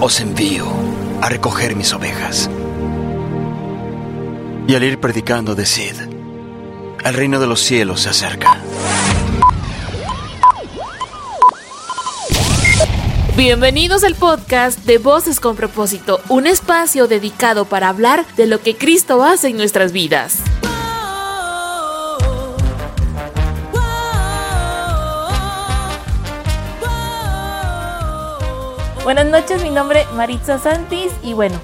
os envío a recoger mis ovejas. Y al ir predicando, decid, el reino de los cielos se acerca. Bienvenidos al podcast de Voces con propósito, un espacio dedicado para hablar de lo que Cristo hace en nuestras vidas. Buenas noches, mi nombre es Maritza Santis y bueno,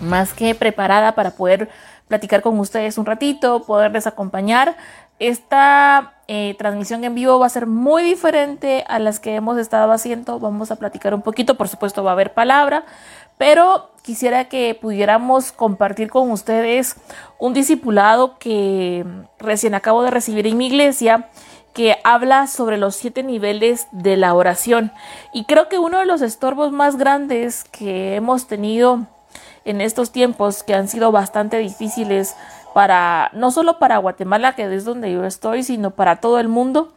más que preparada para poder platicar con ustedes un ratito, poderles acompañar. Esta eh, transmisión en vivo va a ser muy diferente a las que hemos estado haciendo. Vamos a platicar un poquito, por supuesto va a haber palabra, pero quisiera que pudiéramos compartir con ustedes un discipulado que recién acabo de recibir en mi iglesia que habla sobre los siete niveles de la oración. Y creo que uno de los estorbos más grandes que hemos tenido en estos tiempos, que han sido bastante difíciles para, no solo para Guatemala, que es donde yo estoy, sino para todo el mundo.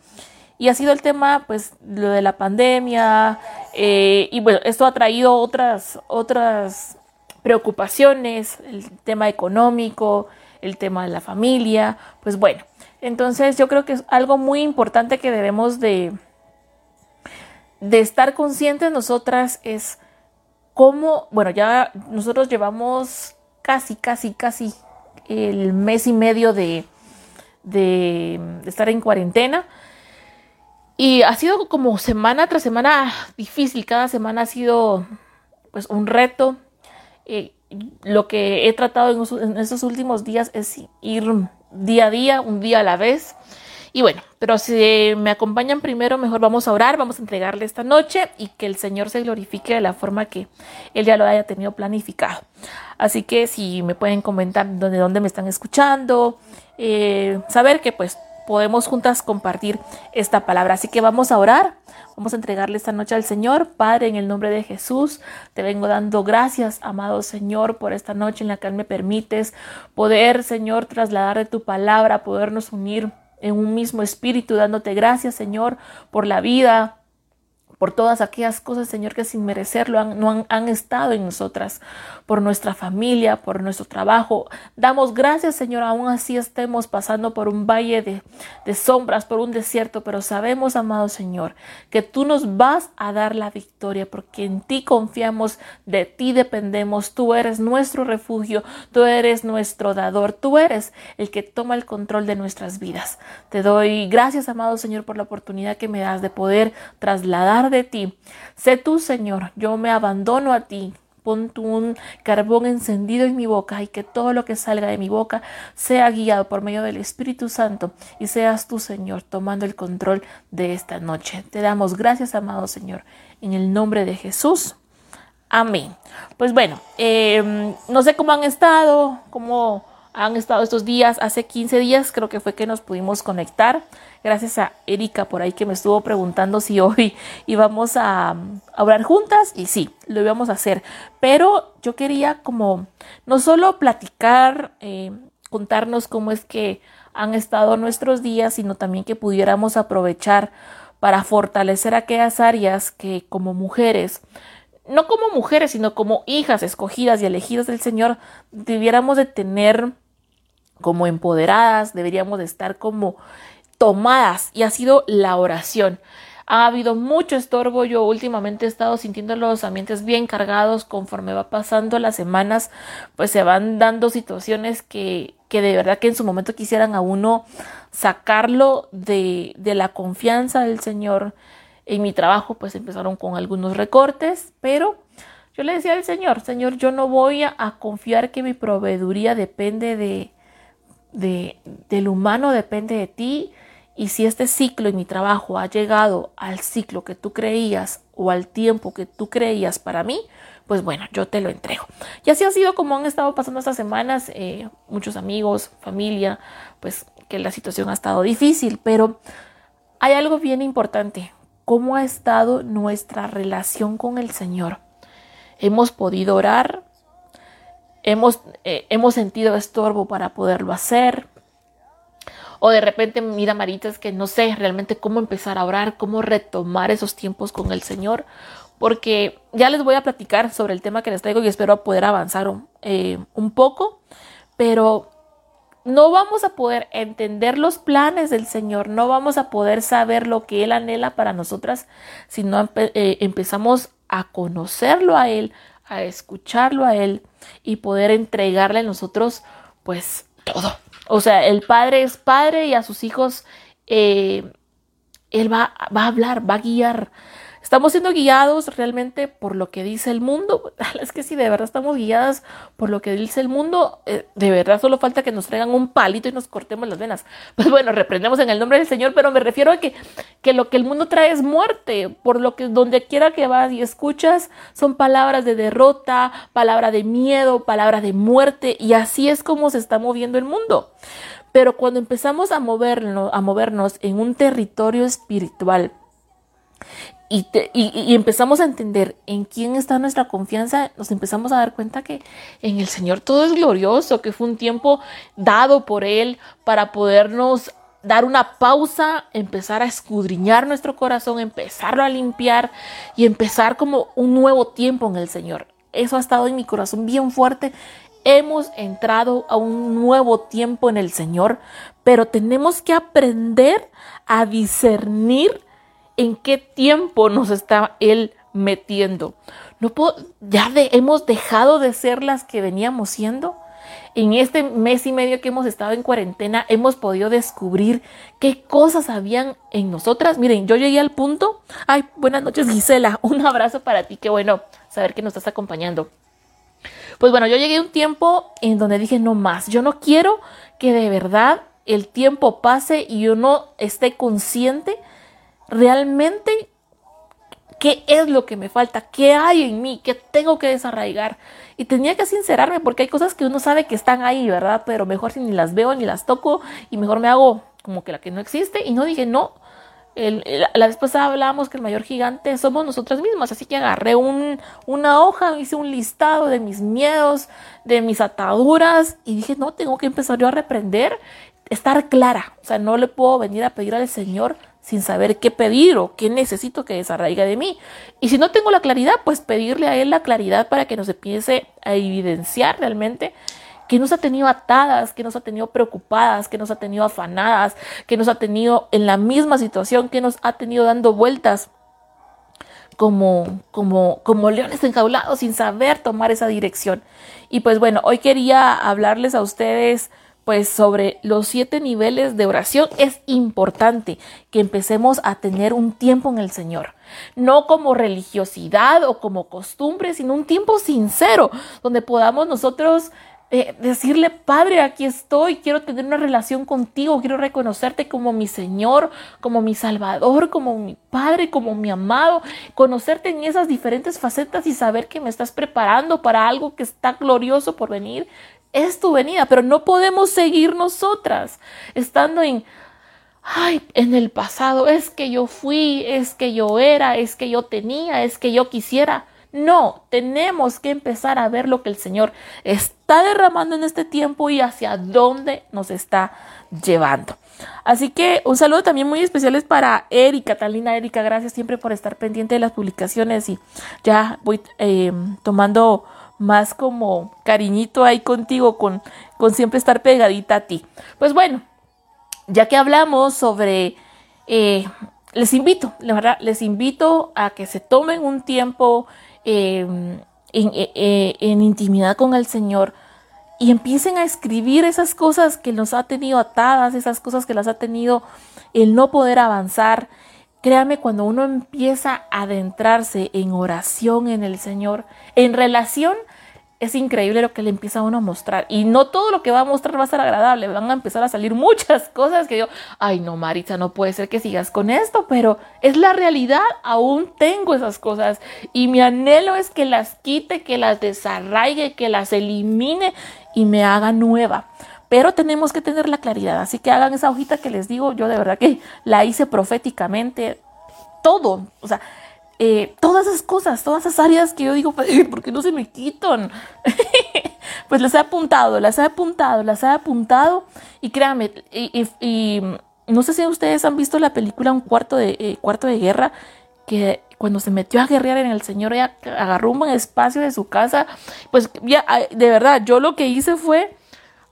Y ha sido el tema, pues, lo de la pandemia. Eh, y bueno, esto ha traído otras, otras preocupaciones, el tema económico, el tema de la familia. Pues bueno, entonces yo creo que es algo muy importante que debemos de, de estar conscientes nosotras es cómo, bueno, ya nosotros llevamos casi, casi, casi el mes y medio de, de, estar en cuarentena. Y ha sido como semana tras semana difícil, cada semana ha sido pues un reto. Eh, lo que he tratado en, en estos últimos días es ir día a día, un día a la vez. Y bueno, pero si me acompañan primero, mejor vamos a orar, vamos a entregarle esta noche y que el Señor se glorifique de la forma que Él ya lo haya tenido planificado. Así que si me pueden comentar de dónde me están escuchando, eh, saber que pues podemos juntas compartir esta palabra. Así que vamos a orar, vamos a entregarle esta noche al Señor. Padre, en el nombre de Jesús, te vengo dando gracias, amado Señor, por esta noche en la que me permites poder, Señor, trasladar de tu palabra, podernos unir en un mismo espíritu, dándote gracias, Señor, por la vida, por todas aquellas cosas, Señor, que sin merecerlo han, no han, estado en nosotras, por nuestra familia, por nuestro trabajo. Damos gracias, Señor, aún así estemos pasando por un valle de, de sombras, por un desierto, pero sabemos, amado Señor, que tú nos vas a dar la victoria, porque en ti confiamos, de ti dependemos, tú eres nuestro refugio, tú eres nuestro dador, tú eres el que toma el control de nuestras vidas. Te doy gracias, amado Señor, por la oportunidad que me das de poder trasladar de ti. Sé tú, Señor, yo me abandono a ti. Pon tú un carbón encendido en mi boca y que todo lo que salga de mi boca sea guiado por medio del Espíritu Santo y seas tú, Señor, tomando el control de esta noche. Te damos gracias, amado Señor, en el nombre de Jesús. Amén. Pues bueno, em, no sé cómo han estado, cómo han estado estos días. Hace 15 días creo que fue que nos pudimos conectar. Gracias a Erika por ahí que me estuvo preguntando si hoy íbamos a, hablar juntas y sí, lo íbamos a hacer. Pero yo quería como no solo platicar, eh, contarnos cómo es que han estado nuestros días, sino también que pudiéramos aprovechar para fortalecer aquellas áreas que como mujeres no como mujeres, sino como hijas escogidas y elegidas del Señor, debiéramos de tener como empoderadas, deberíamos de estar como tomadas y ha sido la oración. Ha habido mucho estorbo. Yo últimamente he estado sintiendo los ambientes bien cargados. Conforme va pasando las semanas, pues se van dando situaciones que, que de verdad que en su momento quisieran a uno sacarlo de, de la confianza del Señor. En mi trabajo, pues empezaron con algunos recortes, pero yo le decía al Señor, Señor, yo no voy a, a confiar que mi proveeduría depende de, de, del humano depende de ti y si este ciclo en mi trabajo ha llegado al ciclo que tú creías o al tiempo que tú creías para mí, pues bueno, yo te lo entrego. Y así ha sido como han estado pasando estas semanas, eh, muchos amigos, familia, pues que la situación ha estado difícil, pero hay algo bien importante, cómo ha estado nuestra relación con el Señor. Hemos podido orar, hemos, eh, hemos sentido estorbo para poderlo hacer. O de repente, mira, Marita, es que no sé realmente cómo empezar a orar, cómo retomar esos tiempos con el Señor. porque ya les voy a platicar sobre el tema que les traigo y espero poder avanzar eh, un poco, pero no vamos a poder entender los planes del Señor, no vamos a poder saber lo que Él anhela para nosotras si no eh, empezamos a conocerlo a Él, a escucharlo a Él y poder entregarle a nosotros pues todo. O sea, el Padre es Padre y a sus hijos eh, Él va, va a hablar, va a guiar. Estamos siendo guiados realmente por lo que dice el mundo. Es que si de verdad estamos guiadas por lo que dice el mundo, eh, de verdad solo falta que nos traigan un palito y nos cortemos las venas. Pues bueno, reprendemos en el nombre del Señor, pero me refiero a que, que lo que el mundo trae es muerte. Por lo que donde quiera que vas y escuchas son palabras de derrota, palabra de miedo, palabra de muerte. Y así es como se está moviendo el mundo. Pero cuando empezamos a movernos, a movernos en un territorio espiritual, y, empezamos a entender en quién está nuestra confianza, nos empezamos a dar cuenta que en el Señor todo es glorioso, que fue un tiempo dado por Él para podernos dar una pausa, empezar a escudriñar nuestro corazón, empezarlo a limpiar y empezar como un nuevo tiempo en el Señor. Eso ha estado en mi corazón bien fuerte. Hemos entrado a un nuevo tiempo en el Señor, pero tenemos que aprender a discernir en qué tiempo nos está Él metiendo. No ya hemos dejado de ser las que veníamos siendo. En este mes y medio que hemos estado en cuarentena, hemos podido descubrir qué cosas habían en nosotras. Miren, yo llegué al punto. Ay, buenas noches, Gisela. Un abrazo para ti. Qué bueno saber que nos estás acompañando. Pues bueno, yo llegué a un tiempo en donde dije, no más, yo no quiero que de verdad el tiempo pase y yo no esté consciente realmente qué es lo que me falta, qué hay en mí, qué tengo que desarraigar. Y tenía que sincerarme porque hay cosas que uno sabe que están ahí, ¿verdad? Pero mejor si ni las veo ni las toco y mejor me hago como que la que no existe y no dije no. la vez pasada hablábamos que el mayor gigante somos nosotras mismas, así que agarré un, una hoja, hice un listado de mis miedos, de mis ataduras y dije, no, tengo que empezar yo a reprender, estar clara, o sea, no le puedo venir a pedir al Señor sin saber qué pedir o qué necesito que desarraiga de mí. Y si no tengo la claridad, pues pedirle a Él la claridad para que nos empiece a evidenciar realmente que nos ha tenido atadas, que nos ha tenido preocupadas, que nos ha tenido afanadas, que nos ha tenido en la misma situación, que nos ha tenido dando vueltas como, como, como leones enjaulados sin saber tomar esa dirección. Y pues bueno, hoy quería hablarles a ustedes pues sobre los siete niveles de oración es importante que empecemos a tener un tiempo en el Señor. No como religiosidad o como costumbre, sino un tiempo sincero donde podamos nosotros eh, decirle, Padre, aquí estoy, quiero tener una relación contigo, quiero reconocerte como mi Señor, como mi Salvador, como mi Padre, como mi amado, conocerte en esas diferentes facetas y saber que me estás preparando para algo que está glorioso por venir es tu venida, pero no podemos seguir nosotras estando en, ay, en el pasado, es que yo fui, es que yo era, es que yo tenía, es que yo quisiera. No, tenemos que empezar a ver lo que el Señor está derramando en este tiempo y hacia dónde nos está llevando. Así que un saludo también muy especial es para Erika, Catalina Erika, gracias siempre por estar pendiente de las publicaciones y ya voy eh, tomando más como cariñito ahí contigo, con, con siempre estar pegadita a ti. Pues bueno, ya que hablamos sobre, eh, les invito, les invito a que se tomen un tiempo em, en, eh, eh, en intimidad con el Señor y empiecen a escribir esas cosas que nos ha tenido atadas, esas cosas que las ha tenido el no poder avanzar. Créame, cuando uno empieza a adentrarse en oración en el Señor, en relación es increíble lo que le empieza a uno a mostrar. Y no todo lo que va a mostrar va a ser agradable. Van a empezar a salir muchas cosas que yo, ay no, Maritza, no puede ser que sigas con esto, pero es la realidad. Aún tengo esas cosas. Y mi anhelo es que las quite, que las desarraigue, que las elimine y me haga nueva. Pero tenemos que tener la claridad. Así que hagan esa hojita que les digo. Yo de verdad que la hice proféticamente. Todo. O sea, eh, todas esas cosas, todas esas áreas que yo digo, ¿por qué no se me quitan? pues las he apuntado, las he apuntado, las he apuntado y créanme, y, no sé si ustedes han visto la película Un cuarto de, eh, cuarto de guerra, que cuando se metió a guerrear en el Señor, ella agarró un buen espacio de su casa. Pues ya, de verdad, yo lo que hice fue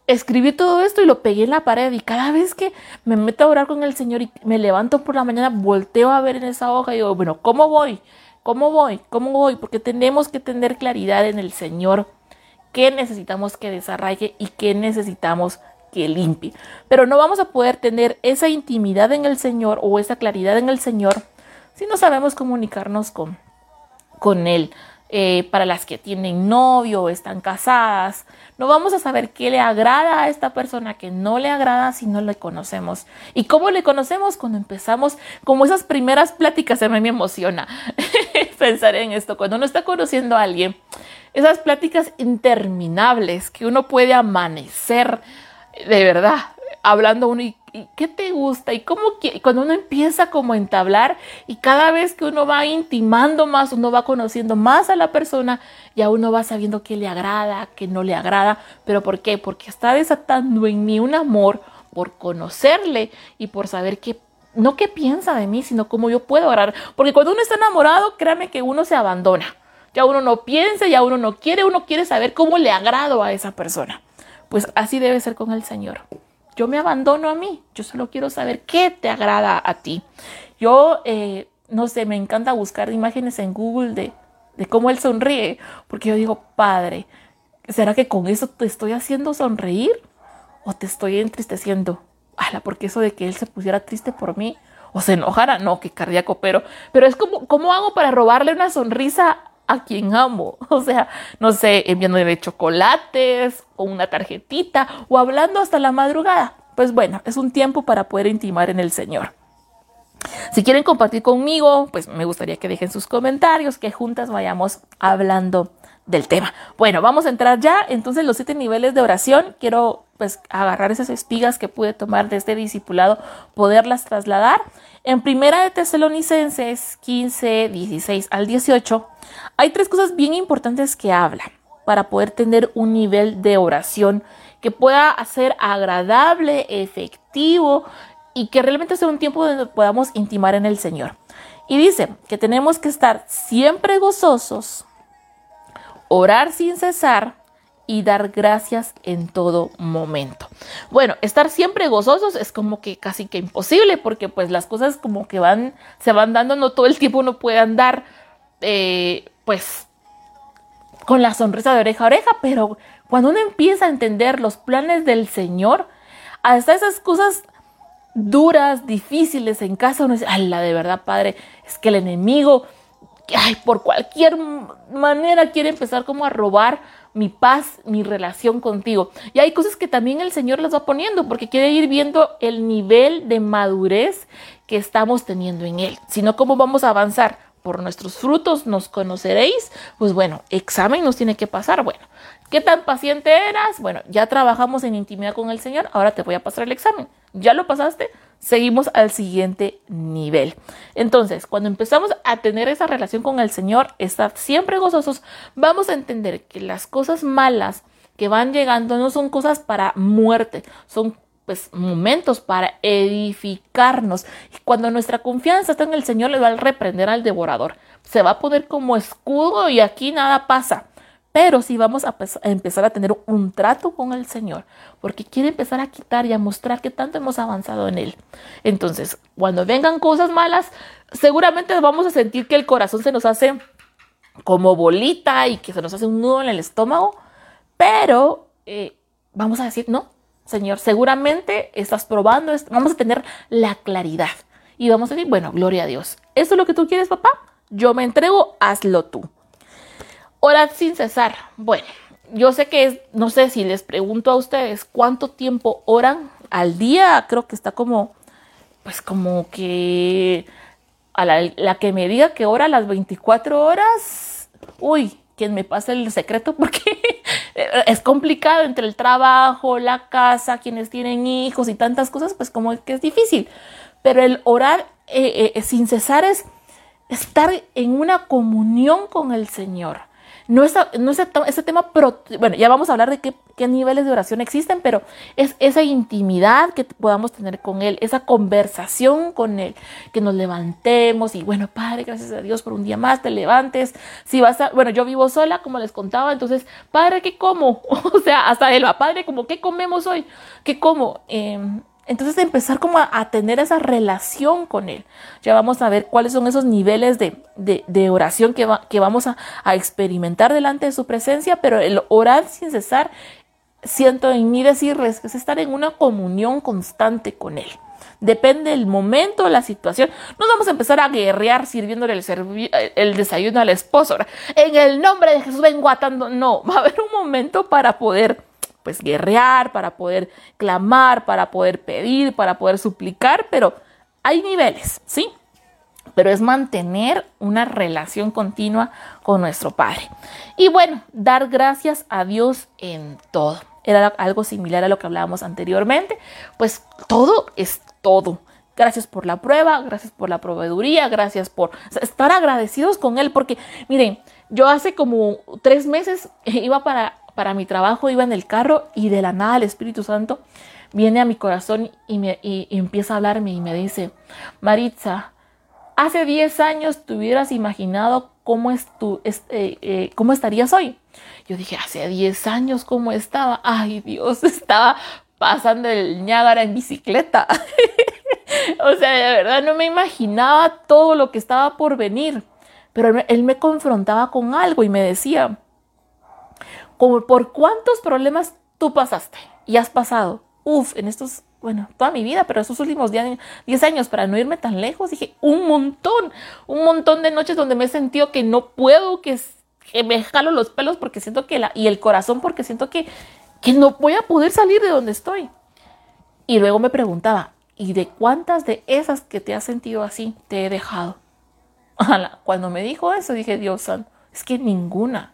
escribí todo esto y lo pegué en la pared y cada vez que me meto a orar con el Señor y me levanto por la mañana, volteo a ver en esa hoja y digo, bueno, ¿cómo voy? ¿Cómo voy? ¿Cómo voy? Porque tenemos que tener claridad en el Señor qué necesitamos que desarraigue y qué necesitamos que limpie. Pero no vamos a poder tener esa intimidad en el Señor o esa claridad en el Señor si no sabemos comunicarnos con, con Él. Eh, para las que tienen novio o están casadas. No vamos a saber qué le agrada a esta persona, que no le agrada si no le conocemos. ¿Y cómo le conocemos? Cuando empezamos, como esas primeras pláticas, a mí me emociona pensar en esto. Cuando uno está conociendo a alguien, esas pláticas interminables que uno puede amanecer de verdad hablando uno y, qué te gusta y cómo cuando uno empieza como a entablar y cada vez que uno va intimando más, uno va conociendo más a la persona, ya uno va sabiendo qué le agrada, qué no le agrada, pero ¿por qué? Porque está desatando en mí un amor por conocerle y por saber qué no qué piensa de mí, sino cómo yo puedo orar, porque cuando uno está enamorado, créame que uno se abandona. Ya uno no piensa, ya uno no quiere, uno quiere saber cómo le agrado a esa persona. Pues así debe ser con el Señor. Yo me abandono a mí, yo solo quiero saber qué te agrada a ti. Yo, eh, no sé, me encanta buscar imágenes en Google de, de cómo Él sonríe, porque yo digo, Padre, ¿será que con eso te estoy haciendo sonreír o te estoy entristeciendo? Ala, porque eso de que Él se pusiera triste por mí o se enojara, no, qué cardíaco, pero, pero es como, ¿cómo hago para robarle una sonrisa a quien amo. O sea, no sé, enviándole chocolates o una tarjetita o hablando hasta la madrugada. Pues bueno, es un tiempo para poder intimar en el Señor. Si quieren compartir conmigo, pues me gustaría que dejen sus comentarios, que juntas vayamos hablando del tema. Bueno, vamos a entrar ya. Entonces, los siete niveles de oración. Quiero pues agarrar esas espigas que pude tomar de este discipulado, poderlas trasladar. En primera de Tesalonicenses 15, 16 al 18, hay tres cosas bien importantes que habla para poder tener un nivel de oración que pueda ser agradable, efectivo y que realmente sea un tiempo donde podamos intimar en el Señor. Y dice que tenemos que estar siempre gozosos, orar sin cesar y dar gracias en todo momento. Bueno, estar siempre gozosos es como que casi que imposible porque pues las cosas como que van, se van dando, no todo el tiempo uno puede andar eh, pues con la sonrisa de oreja a oreja, pero cuando uno empieza a entender los planes del Señor, hasta esas cosas duras, difíciles en casa, uno dice, la de verdad, Padre, es que el enemigo ay, por cualquier manera quiere empezar como a robar mi paz, mi relación contigo. Y hay cosas que también el Señor las va poniendo porque quiere ir viendo el nivel de madurez que estamos teniendo en Él. Si no, ¿cómo vamos a avanzar? Por nuestros frutos nos conoceréis. Pues bueno, examen nos tiene que pasar. Bueno, ¿qué tan paciente eras? Bueno, ya trabajamos en intimidad con el Señor, ahora te voy a pasar el examen. ¿Ya lo pasaste? Seguimos al siguiente nivel. Entonces, cuando empezamos a tener esa relación con el Señor, estar siempre gozosos, vamos a entender que las cosas malas que van llegando no son cosas para muerte, son pues momentos para edificarnos. Y cuando nuestra confianza está en el Señor, le va a reprender al devorador. Se va a poner como escudo y aquí nada pasa. Pero sí vamos a, empezar a tener un trato con el Señor, porque quiere empezar a quitar y a mostrar que tanto hemos avanzado en Él. Entonces, cuando vengan cosas malas, seguramente vamos a sentir que el corazón se nos hace como bolita y que se nos hace un nudo en el estómago, pero eh, vamos a decir, no, Señor, seguramente estás probando, vamos a tener la claridad y vamos a decir, bueno, gloria a Dios. ¿Eso es lo que tú quieres, papá? Yo me entrego, hazlo tú. Orad sin cesar. Bueno, yo sé que es, no sé si les pregunto a ustedes cuánto tiempo oran al día, creo que está como, pues como que a la, que me diga que ora las 24 horas, uy, quien me pase el secreto porque es complicado entre el trabajo, la casa, quienes tienen hijos y tantas cosas, pues como que es difícil. Pero el orar eh, eh, sin cesar es estar en una comunión con el Señor no es, no es ese tema, pero bueno, ya vamos a hablar de qué, qué, niveles de oración existen, pero es esa intimidad que podamos tener con Él, esa conversación con Él, que nos levantemos y bueno, Padre, gracias a Dios por un día más, te levantes. Si vas a, bueno, yo vivo sola, como les contaba, entonces, Padre, ¿qué como? o sea, hasta Él va, Padre, como, ¿qué comemos hoy? ¿Qué como? Eh, entonces empezar como a, tener esa relación con Él. Ya vamos a ver cuáles son esos niveles de, oración que, que vamos a, experimentar delante de su presencia, pero el orar sin cesar, siento en mí decirles que es estar en una comunión constante con Él. Depende del momento, la situación. No vamos a empezar a guerrear sirviéndole el, el desayuno al esposo. En el nombre de Jesús vengo atando. No, va a haber un momento para poder pues guerrear, para poder clamar, para poder pedir, para poder suplicar, pero hay niveles, ¿sí? Pero es mantener una relación continua con nuestro Padre. Y bueno, dar gracias a Dios en todo. Era algo similar a lo que hablábamos anteriormente, pues todo es todo. Gracias por la prueba, gracias por la proveeduría, gracias por estar agradecidos con Él, porque miren, yo hace como tres meses iba para para mi trabajo, iba en el carro y de la nada el Espíritu Santo viene a mi corazón y, me, empieza a hablarme y me dice, Maritza, hace 10 años te hubieras imaginado cómo, es tu, eh, eh, cómo estarías hoy. Yo dije, hace 10 años, ¿cómo estaba? Ay, Dios, estaba pasando el Niágara en bicicleta. o sea, de verdad no me imaginaba todo lo que estaba por venir. Pero él me confrontaba con algo y me decía, por cuántos problemas tú pasaste y has pasado. Uf, en estos, bueno, toda mi vida, pero estos últimos 10 años, para no irme tan lejos, dije, un montón, un montón de noches donde me he sentido que no puedo, que, que me jalo los pelos porque siento que la, y el corazón porque siento que, que no voy a poder salir de donde estoy. Y luego me preguntaba, ¿y de cuántas de esas que te has sentido así te he dejado? Cuando me dijo eso, dije, Dios es que ninguna.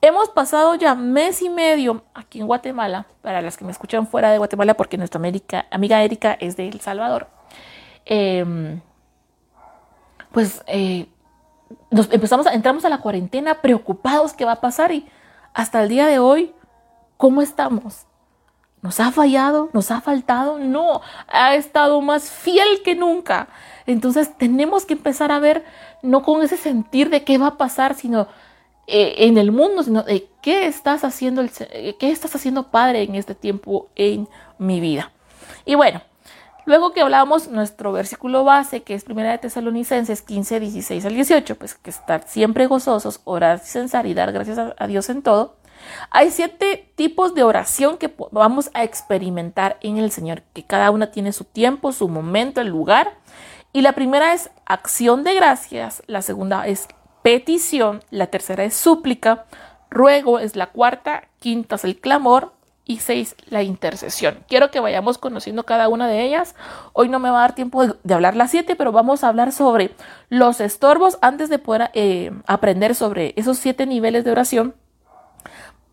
Hemos pasado ya mes y medio aquí en Guatemala, para las que me escuchan fuera de Guatemala, porque nuestra amiga Erika es de El Salvador. Em, pues eh, nos empezamos a, entramos a la cuarentena preocupados qué va a pasar y hasta el día de hoy, ¿cómo estamos? ¿Nos ha fallado? ¿Nos ha faltado? No, ha estado más fiel que nunca. Entonces tenemos que empezar a ver, no con ese sentir de qué va a pasar, sino eh, en el mundo, sino de qué estás haciendo, eh, qué estás haciendo Padre en este tiempo en mi vida. Y bueno, luego que hablamos nuestro versículo base, que es Primera de Tesalonicenses 15, 16 al 18, pues que estar siempre gozosos, orar sin cesar y dar gracias a Dios en todo. Hay siete tipos de oración que vamos a experimentar en el Señor, que cada una tiene su tiempo, su momento, el lugar. Y la primera es acción de gracias, la segunda es petición, la tercera es súplica, ruego es la cuarta, quinta es el clamor y seis la intercesión. Quiero que vayamos conociendo cada una de ellas. Hoy no me va a dar tiempo de, hablar las siete, pero vamos a hablar sobre los estorbos antes de poder eh, aprender sobre esos siete niveles de oración.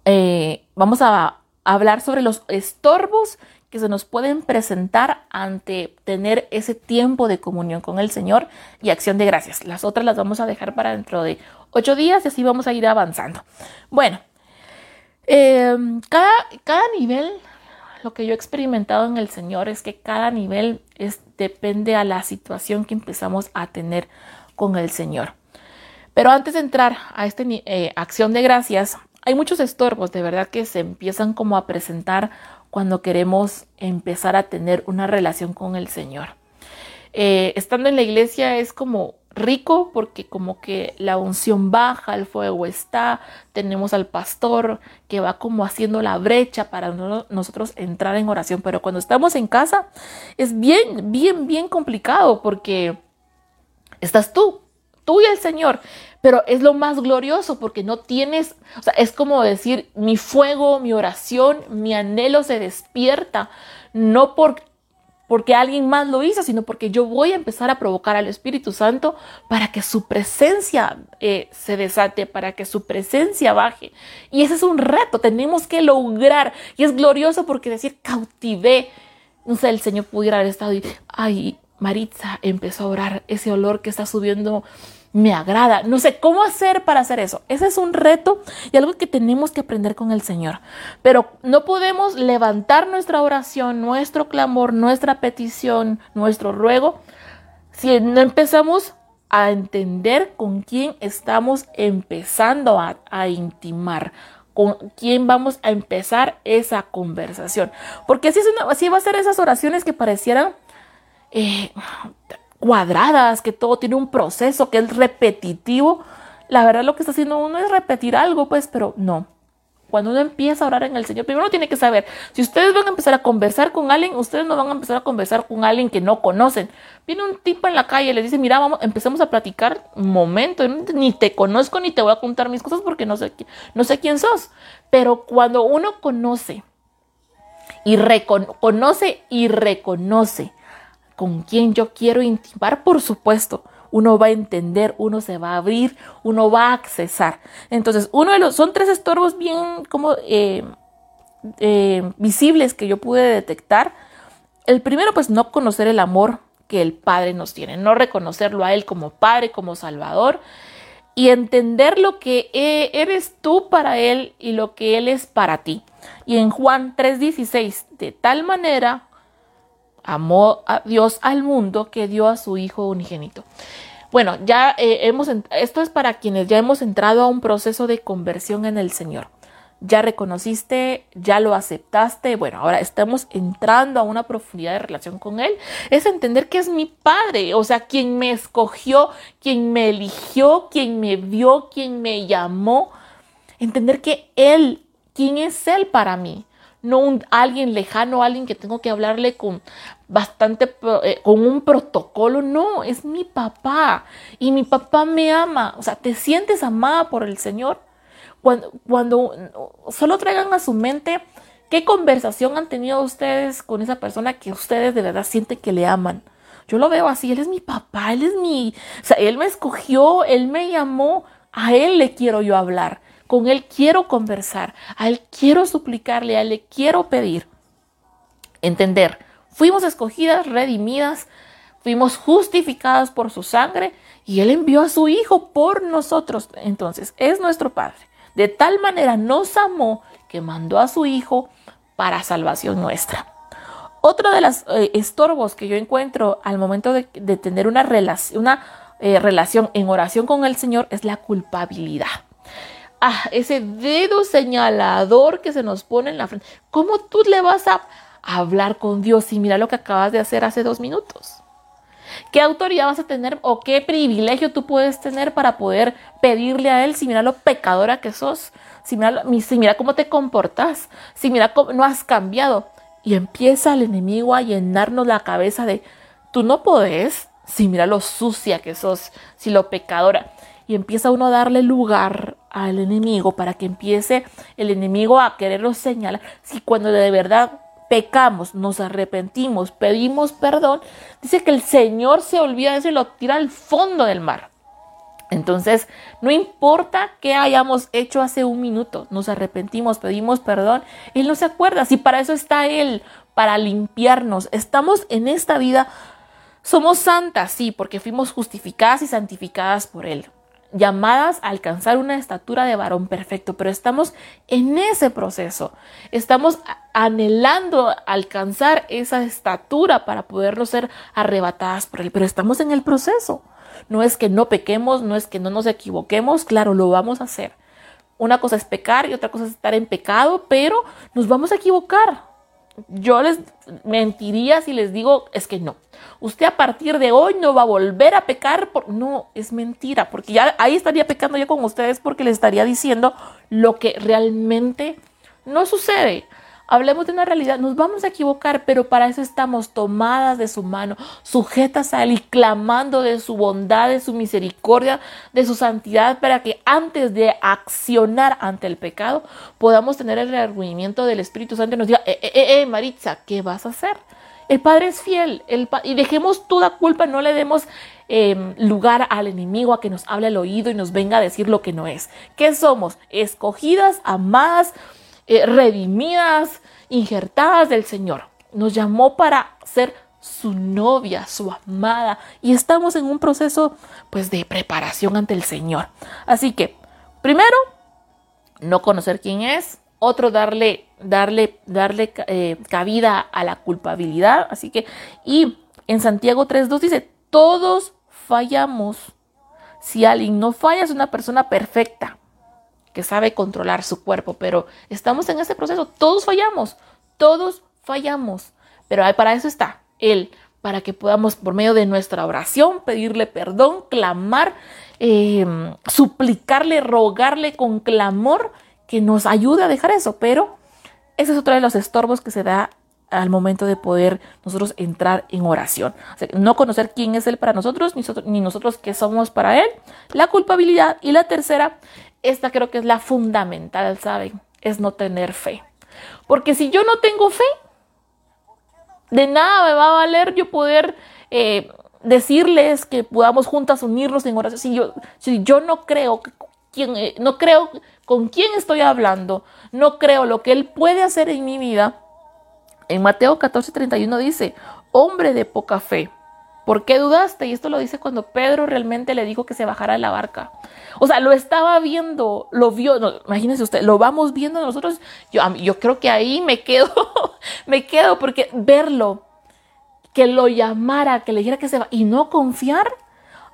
Eh, vamos a hablar sobre los estorbos que se nos pueden presentar ante tener ese tiempo de comunión con el Señor y acción de gracias. Las otras las vamos a dejar para dentro de ocho días y así vamos a ir avanzando. Bueno, em, cada, cada nivel, lo que yo he experimentado en el Señor es que cada nivel es, depende a la situación que empezamos a tener con el Señor. Pero antes de entrar a esta eh, acción de gracias, hay muchos estorbos de verdad que se empiezan como a presentar cuando queremos empezar a tener una relación con el Señor. Eh, estando en la iglesia es como rico porque como que la unción baja, el fuego está, tenemos al pastor que va como haciendo la brecha para nosotros entrar en oración, pero cuando estamos en casa es bien, bien, bien complicado porque estás tú, tú y el Señor pero es lo más glorioso porque no tienes, o sea, es como decir, mi fuego, mi oración, mi anhelo se despierta, no por, porque alguien más lo hizo, sino porque yo voy a empezar a provocar al Espíritu Santo para que su presencia eh, se desate, para que su presencia baje. Y ese es un reto, tenemos que lograr. Y es glorioso porque decir, cautivé, no sé, el Señor pudiera haber estado y, ay, Maritza empezó a orar, ese olor que está subiendo me agrada. No sé cómo hacer para hacer eso. Ese es un reto y algo que tenemos que aprender con el Señor. Pero no podemos levantar nuestra oración, nuestro clamor, nuestra petición, nuestro ruego, si no empezamos a entender con quién estamos empezando a, intimar, con quién vamos a empezar esa conversación. Porque así, así va a ser esas oraciones que parecieran eh, cuadradas, que todo tiene un proceso, que es repetitivo. La verdad lo que está haciendo uno es repetir algo, pues, pero no. Cuando uno empieza a orar en el Señor, primero tiene que saber, si ustedes van a empezar a conversar con alguien, ustedes no van a empezar a conversar con alguien que no conocen. Viene un tipo en la calle y les dice, mira, vamos, empezamos a platicar momento, ni te conozco ni te voy a contar mis cosas porque no sé, no sé quién sos. Pero cuando uno conoce y reconoce y reconoce con quién yo quiero intimar, por supuesto, uno va a entender, uno se va a abrir, uno va a accesar. Entonces, uno de los, son tres estorbos bien como eh, eh, visibles que yo pude detectar. El primero, pues no conocer el amor que el Padre nos tiene, no reconocerlo a Él como Padre, como Salvador y entender lo que eh, eres tú para Él y lo que Él es para ti. Y en Juan 3:16, de tal manera amó a Dios al mundo que dio a su Hijo unigénito. Bueno, ya eh, hemos, esto es para quienes ya hemos entrado a un proceso de conversión en el Señor. Ya reconociste, ya lo aceptaste. Bueno, ahora estamos entrando a una profundidad de relación con Él. Es entender que es mi Padre, o sea, quien me escogió, quien me eligió, quien me vio, quien me llamó. Entender que Él, quién es Él para mí no un, alguien lejano, alguien que tengo que hablarle con bastante, eh, con un protocolo, no, es mi papá y mi papá me ama, o sea, te sientes amada por el Señor. Cuando, cuando solo traigan a su mente qué conversación han tenido ustedes con esa persona que ustedes de verdad sienten que le aman. Yo lo veo así, él es mi papá, él es mi, o sea, él me escogió, él me llamó, a él le quiero yo hablar con Él quiero conversar, a Él quiero suplicarle, a Él le quiero pedir. Entender, fuimos escogidas, redimidas, fuimos justificadas por su sangre y Él envió a su Hijo por nosotros. Entonces, es nuestro Padre. De tal manera nos amó que mandó a su Hijo para salvación nuestra. Otro de los eh, estorbos que yo encuentro al momento de, tener una, eh, relación en oración con el Señor es la culpabilidad ah, ese dedo señalador que se nos pone en la frente. ¿Cómo tú le vas a hablar con Dios y mira lo que acabas de hacer hace dos minutos? ¿Qué autoridad vas a tener o qué privilegio tú puedes tener para poder pedirle a Él si mira lo pecadora que sos? Si mira, si mira cómo te comportas, si mira cómo no has cambiado. Y empieza el enemigo a llenarnos la cabeza de, tú no podés, si mira lo sucia que sos, si lo pecadora y empieza uno a darle lugar al enemigo para que empiece el enemigo a quererlo señalar. Si cuando de verdad pecamos, nos arrepentimos, pedimos perdón, dice que el Señor se olvida de eso y lo tira al fondo del mar. Entonces, no importa qué hayamos hecho hace un minuto, nos arrepentimos, pedimos perdón, Él no se acuerda. Si para eso está Él, para limpiarnos, estamos en esta vida, somos santas, sí, porque fuimos justificadas y santificadas por Él llamadas a alcanzar una estatura de varón perfecto, pero estamos en ese proceso. Estamos anhelando alcanzar esa estatura para podernos ser arrebatadas por él, pero estamos en el proceso. No es que no pequemos, no es que no nos equivoquemos, claro, lo vamos a hacer. Una cosa es pecar y otra cosa es estar en pecado, pero nos vamos a equivocar yo les mentiría si les digo es que no. Usted a partir de hoy no va a volver a pecar. Por... No, es mentira, porque ya ahí estaría pecando yo con ustedes porque les estaría diciendo lo que realmente no sucede. Hablemos de una realidad, nos vamos a equivocar, pero para eso estamos tomadas de su mano, sujetas a Él y clamando de su bondad, de su misericordia, de su santidad, para que antes de accionar ante el pecado podamos tener el reargüimiento del Espíritu Santo y nos diga, eh, eh, eh, eh Maritza, ¿qué vas a hacer? El Padre es fiel el y dejemos toda culpa, no le demos em, lugar al enemigo a que nos hable al oído y nos venga a decir lo que no es. ¿Qué somos? Escogidas, amadas, eh, redimidas, injertadas del Señor. Nos llamó para ser su novia, su amada, y estamos en un proceso pues de preparación ante el Señor. Así que, primero, no conocer quién es, otro darle darle darle eh, cabida a la culpabilidad, así que y en Santiago 3:2 dice, todos fallamos. Si alguien no falla es una persona perfecta que sabe controlar su cuerpo, pero estamos en ese proceso, todos fallamos, todos fallamos, pero para eso está Él, para que podamos por medio de nuestra oración pedirle perdón, clamar, em, suplicarle, rogarle con clamor que nos ayude a dejar eso, pero ese es otro de los estorbos que se da al momento de poder nosotros entrar en oración. no conocer quién es Él para nosotros ni, nosotros, ni nosotros qué somos para Él. La culpabilidad. Y la tercera, esta creo que es la fundamental, ¿saben? Es no tener fe. Porque si yo no tengo fe, de nada me va a valer yo poder eh, decirles que podamos juntas unirnos en oración. Si yo, si yo no creo quién, eh, no creo con quién estoy hablando, no creo lo que Él puede hacer en mi vida. En Mateo 14:31 dice, hombre de poca fe, ¿por qué dudaste? Y esto lo dice cuando Pedro realmente le dijo que se bajara de la barca. O sea, lo estaba viendo, lo vio, no, imagínense usted, lo vamos viendo nosotros. Yo, yo creo que ahí me quedo, me quedo porque verlo, que lo llamara, que le dijera que se va y no confiar.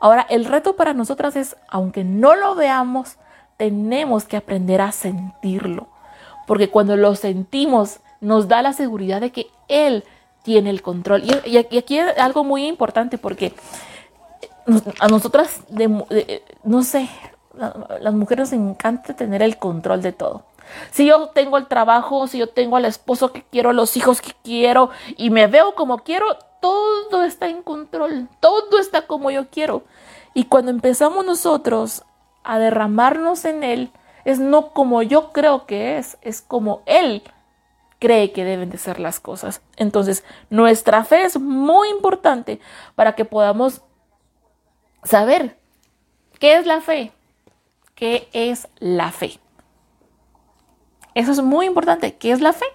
Ahora, el reto para nosotras es, aunque no lo veamos, tenemos que aprender a sentirlo. Porque cuando lo sentimos, nos da la seguridad de que Él tiene el control. Y, aquí es algo muy importante porque a nosotras, no sé, las mujeres nos encanta tener el control de todo. Si yo tengo el trabajo, si yo tengo al esposo que quiero, los hijos que quiero y me veo como quiero, todo está en control, todo está como yo quiero. Y cuando empezamos nosotros a derramarnos en Él, es no como yo creo que es, es como Él cree que deben de ser las cosas. Entonces, nuestra fe es muy importante para que podamos saber qué es la fe, qué es la fe. Eso es muy importante. ¿Qué es la fe?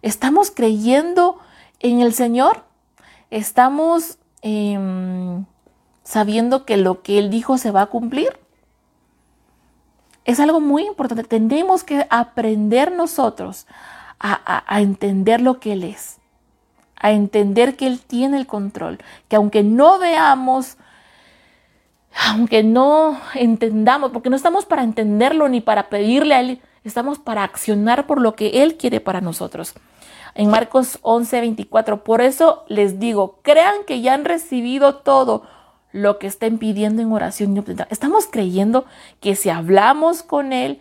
¿Estamos creyendo en el Señor? ¿Estamos em, sabiendo que lo que Él dijo se va a cumplir? Es algo muy importante. Tenemos que aprender nosotros a, entender lo que Él es, a entender que Él tiene el control, que aunque no veamos, aunque no entendamos, porque no estamos para entenderlo ni para pedirle a Él, estamos para accionar por lo que Él quiere para nosotros. En Marcos 11, 24, por eso les digo, crean que ya han recibido todo lo que estén pidiendo en oración. Estamos creyendo que si hablamos con Él,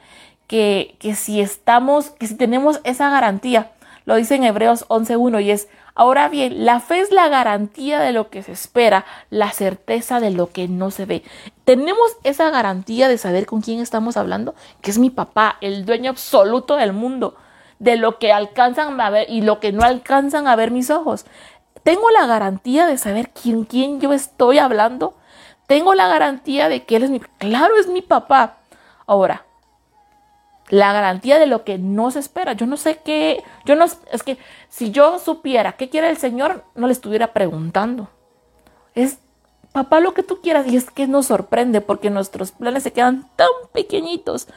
que, si estamos, que si tenemos esa garantía, lo dice en Hebreos 11.1 y es, ahora bien, la fe es la garantía de lo que se espera, la certeza de lo que no se ve. Tenemos esa garantía de saber con quién estamos hablando, que es mi papá, el dueño absoluto del mundo, de lo que alcanzan a ver y lo que no alcanzan a ver mis ojos. Tengo la garantía de saber quién, quién yo estoy hablando. Tengo la garantía de que él es mi, claro, es mi papá. Ahora, la garantía de lo que no se espera. Yo no sé qué, yo no, es que si yo supiera qué quiere el Señor, no le estuviera preguntando. Es, papá, lo que tú quieras. Y es que nos sorprende porque nuestros planes se quedan tan pequeñitos,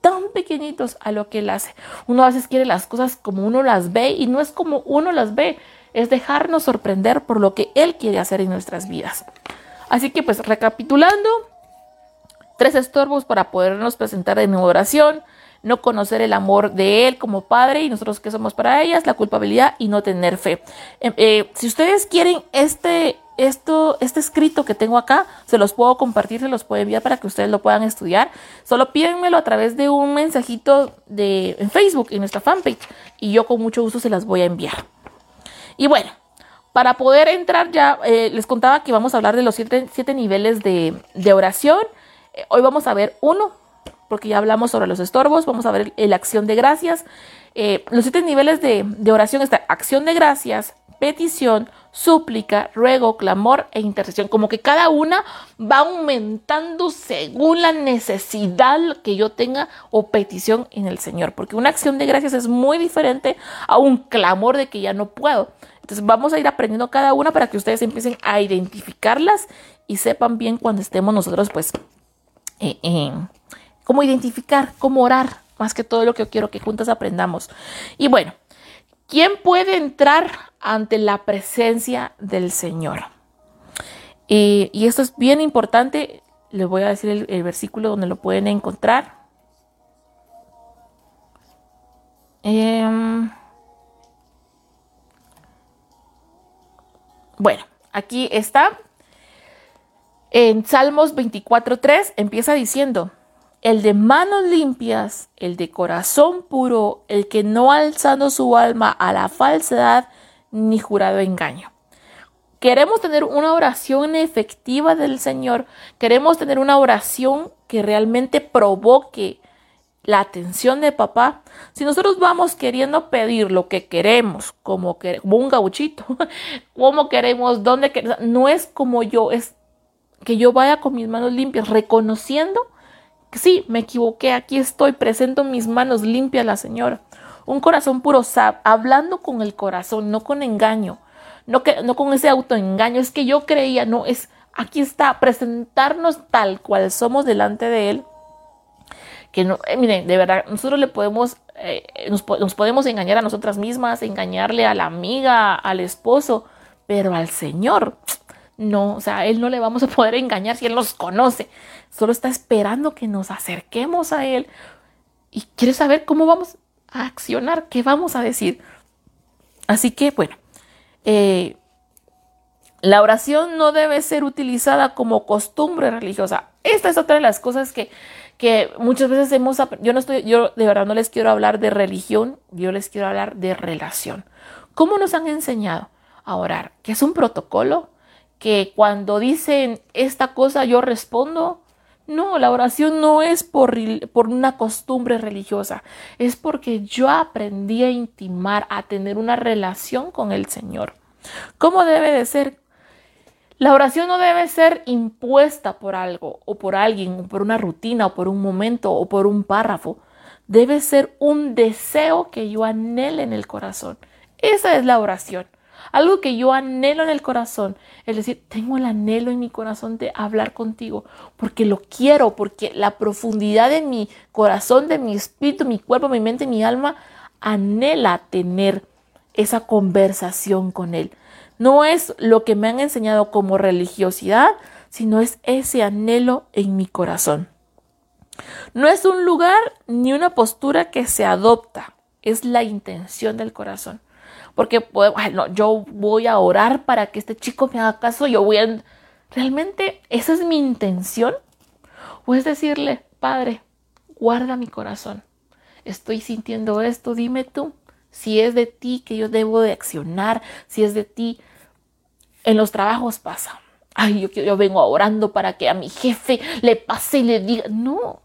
tan pequeñitos a lo que Él hace. Uno a veces quiere las cosas como uno las ve y no es como uno las ve, es dejarnos sorprender por lo que Él quiere hacer en nuestras vidas. Así que pues recapitulando, tres estorbos para podernos presentar en oración no conocer el amor de Él como Padre y nosotros que somos para ellas, la culpabilidad y no tener fe. Eh, eh, si ustedes quieren este, esto, este escrito que tengo acá, se los puedo compartir, se los puedo enviar para que ustedes lo puedan estudiar. Solo pídenmelo a través de un mensajito de, en Facebook, en nuestra fanpage, y yo con mucho gusto se las voy a enviar. Y bueno, para poder entrar ya, eh, les contaba que vamos a hablar de los siete, siete niveles de, de oración. hoy vamos a ver uno, porque ya hablamos sobre los estorbos, vamos a ver la acción de gracias. Eh, los siete niveles de, oración está acción de gracias, petición, súplica, ruego, clamor e intercesión. Como que cada una va aumentando según la necesidad que yo tenga o petición en el Señor. Porque una acción de gracias es muy diferente a un clamor de que ya no puedo. Entonces vamos a ir aprendiendo cada una para que ustedes empiecen a identificarlas y sepan bien cuando estemos nosotros, pues, eh, cómo identificar, cómo orar, más que todo lo que quiero que juntas aprendamos. Y bueno, ¿quién puede entrar ante la presencia del Señor? y esto es bien importante, les voy a decir el, versículo donde lo pueden encontrar. Eh, Bueno, aquí está. En Salmos 24.3 empieza diciendo, el de manos limpias, el de corazón puro, el que no ha alzado su alma a la falsedad ni jurado engaño. Queremos tener una oración efectiva del Señor, queremos tener una oración que realmente provoque la atención de papá, si nosotros vamos queriendo pedir lo que queremos, como, que, un gauchito, como queremos, dónde queremos, no es como yo, es que yo vaya con mis manos limpias, reconociendo sí, me equivoqué, aquí estoy, presento mis manos limpias a la Señora. Un corazón puro, hablando con el corazón, no con engaño, no, que, no con ese autoengaño, es que yo creía, no, es aquí está, presentarnos tal cual somos delante de Él que no, eh, miren, de verdad, nosotros le podemos, eh, nos, podemos engañar a nosotras mismas, engañarle a la amiga, al esposo, pero al Señor, no, o sea, Él no le vamos a poder engañar si Él nos conoce, solo está esperando que nos acerquemos a Él y quiere saber cómo vamos a accionar, qué vamos a decir. Así que, bueno, eh, la oración no debe ser utilizada como costumbre religiosa. Esta es otra de las cosas que que muchas veces hemos, yo no estoy, yo de verdad no les quiero hablar de religión, yo les quiero hablar de relación. ¿Cómo nos han enseñado a orar? Que es un protocolo, que cuando dicen esta cosa yo respondo. No, la oración no es por, por una costumbre religiosa, es porque yo aprendí a intimar, a tener una relación con el Señor. ¿Cómo debe de ser? La oración no debe ser impuesta por algo o por alguien, o por una rutina, o por un momento, o por un párrafo. Debe ser un deseo que yo anhele en el corazón. Esa es la oración. Algo que yo anhelo en el corazón. Es decir, tengo el anhelo en mi corazón de hablar contigo porque lo quiero, porque la profundidad de mi corazón, de mi espíritu, mi cuerpo, mi mente, mi alma, anhela tener esa conversación con Él. No es lo que me han enseñado como religiosidad, sino es ese anhelo en mi corazón. No es un lugar ni una postura que se adopta, es la intención del corazón. Porque bueno, yo voy a orar para que este chico me haga caso, yo voy a... ¿Realmente esa es mi intención? ¿O es decirle, Padre, guarda mi corazón? Estoy sintiendo esto, dime tú si es de ti que yo debo de accionar, si es de ti, en los trabajos pasa. Ay, yo, yo vengo orando para que a mi jefe le pase y le diga, no,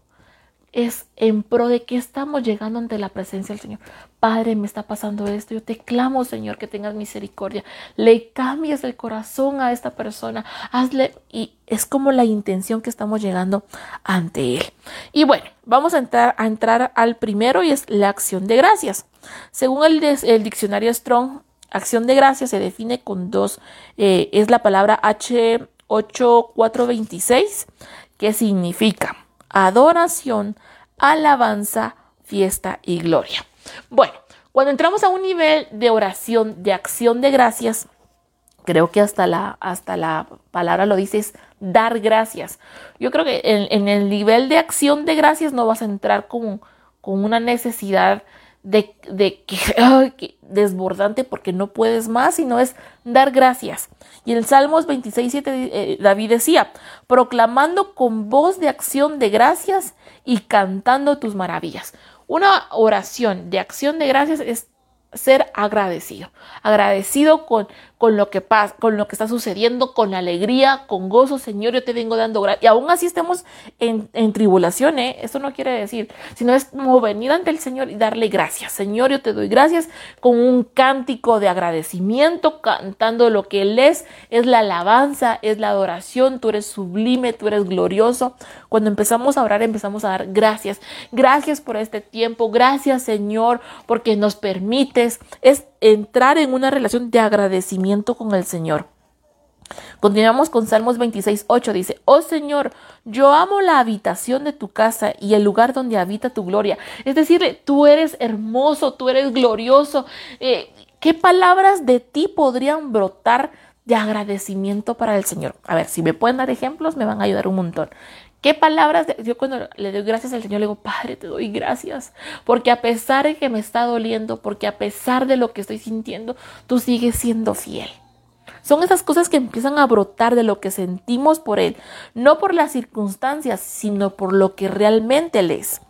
es en pro de que estamos llegando ante la presencia del Señor. Padre, me está pasando esto. Yo te clamo, Señor, que tengas misericordia. Le cambies el corazón a esta persona. Hazle. Y es como la intención que estamos llegando ante Él. Y bueno, vamos a entrar, a entrar al primero y es la acción de gracias. Según el, diccionario Strong, acción de gracias se define con dos. Eh, es la palabra H8426, que significa adoración, alabanza, fiesta y gloria. Bueno, cuando entramos a un nivel de oración, de acción de gracias, creo que hasta la, hasta la palabra lo dice, es dar gracias. Yo creo que en, el nivel de acción de gracias no vas a entrar con, con una necesidad de, de desbordante porque no puedes más, sino es dar gracias. Y en Salmos 26, 7 eh, David decía, proclamando con voz de acción de gracias y cantando tus maravillas. Una oración de acción de gracias es ser agradecido, agradecido con, con lo que pasa, con lo que está sucediendo, con alegría, con gozo, Señor, yo te vengo dando gracias. Y aún así estemos en, tribulación, ¿eh? Eso no quiere decir, sino es como venir ante el Señor y darle gracias. Señor, yo te doy gracias con un cántico de agradecimiento, cantando lo que Él es, es la alabanza, es la adoración, tú eres sublime, tú eres glorioso. Cuando empezamos a orar, empezamos a dar gracias. Gracias por este tiempo, gracias Señor, porque nos permite es entrar en una relación de agradecimiento con el Señor. Continuamos con Salmos 26, 8. Dice, Oh Señor, yo amo la habitación de tu casa y el lugar donde habita tu gloria. Es decir, tú eres hermoso, tú eres glorioso. Eh, ¿Qué palabras de ti podrían brotar de agradecimiento para el Señor? A ver, si me pueden dar ejemplos, me van a ayudar un montón. ¿Qué palabras? yo cuando le doy gracias al Señor le digo, Padre, te doy gracias, porque a pesar de que me está doliendo, porque a pesar de lo que estoy sintiendo, tú sigues siendo fiel. Son esas cosas que empiezan a brotar de lo que sentimos por Él, no por las circunstancias, sino por lo que realmente Él es.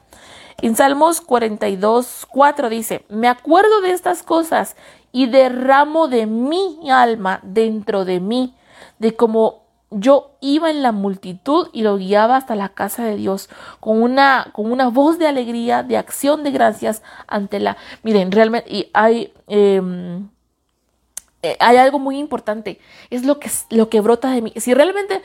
En Salmos 42, 4 dice, me acuerdo de estas cosas y derramo de mi alma dentro de mí, de cómo yo iba en la multitud y lo guiaba hasta la casa de Dios con una, con una voz de alegría, de acción de gracias ante la... Miren, realmente y hay, em, eh, hay algo muy importante, es lo que, lo que brota de mí. Si realmente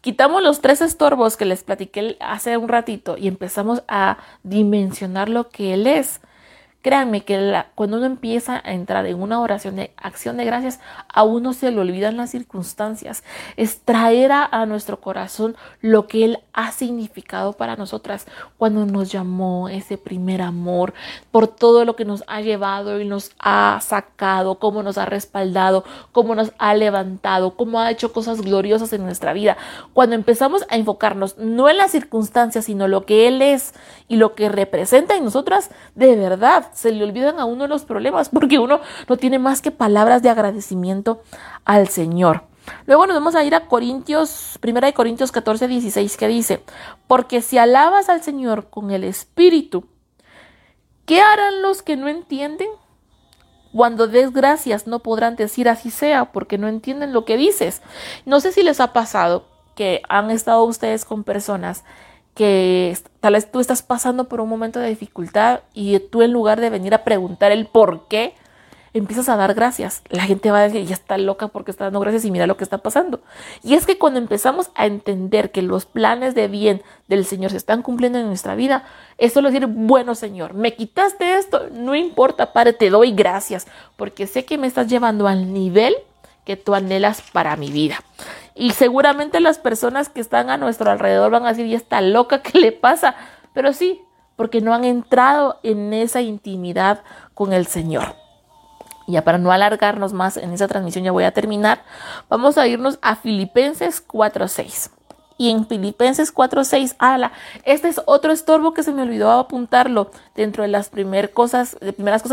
quitamos los tres estorbos que les platiqué hace un ratito y empezamos a dimensionar lo que Él es, Créanme que cuando uno empieza a entrar en una oración de acción de gracias, a uno se le olvidan las circunstancias. Es traer a, nuestro corazón lo que Él ha significado para nosotras cuando nos llamó ese primer amor, por todo lo que nos ha llevado y nos ha sacado, cómo nos ha respaldado, cómo nos ha levantado, cómo ha hecho cosas gloriosas en nuestra vida. Cuando empezamos a enfocarnos no en las circunstancias, sino lo que Él es y lo que representa en nosotras, de verdad se le olvidan a uno los problemas porque uno no tiene más que palabras de agradecimiento al Señor. Luego nos vamos a ir a Corintios, primera de Corintios 14, 16, que dice, porque si alabas al Señor con el Espíritu, ¿qué harán los que no entienden? Cuando des gracias no podrán decir así sea porque no entienden lo que dices. No sé si les ha pasado que han estado ustedes con personas que tal vez tú estás pasando por un momento de dificultad y tú en lugar de venir a preguntar el por qué, empiezas a dar gracias. La gente va a decir, ya está loca porque está dando gracias y mira lo que está pasando. Y es que cuando empezamos a entender que los planes de bien del Señor se están cumpliendo en nuestra vida, eso es decir, bueno Señor, me quitaste esto, no importa, Padre, te doy gracias, porque sé que me estás llevando al nivel que tú anhelas para mi vida. Y seguramente las personas que están a nuestro alrededor van a decir, ¿y está loca? ¿Qué le pasa? Pero sí, porque no han entrado en esa intimidad con el Señor. Ya para no alargarnos más en esa transmisión, ya voy a terminar. Vamos a irnos a Filipenses 4.6. Y en Filipenses 4:6, ala, este es otro estorbo que se me olvidó apuntarlo dentro de las primeras cosas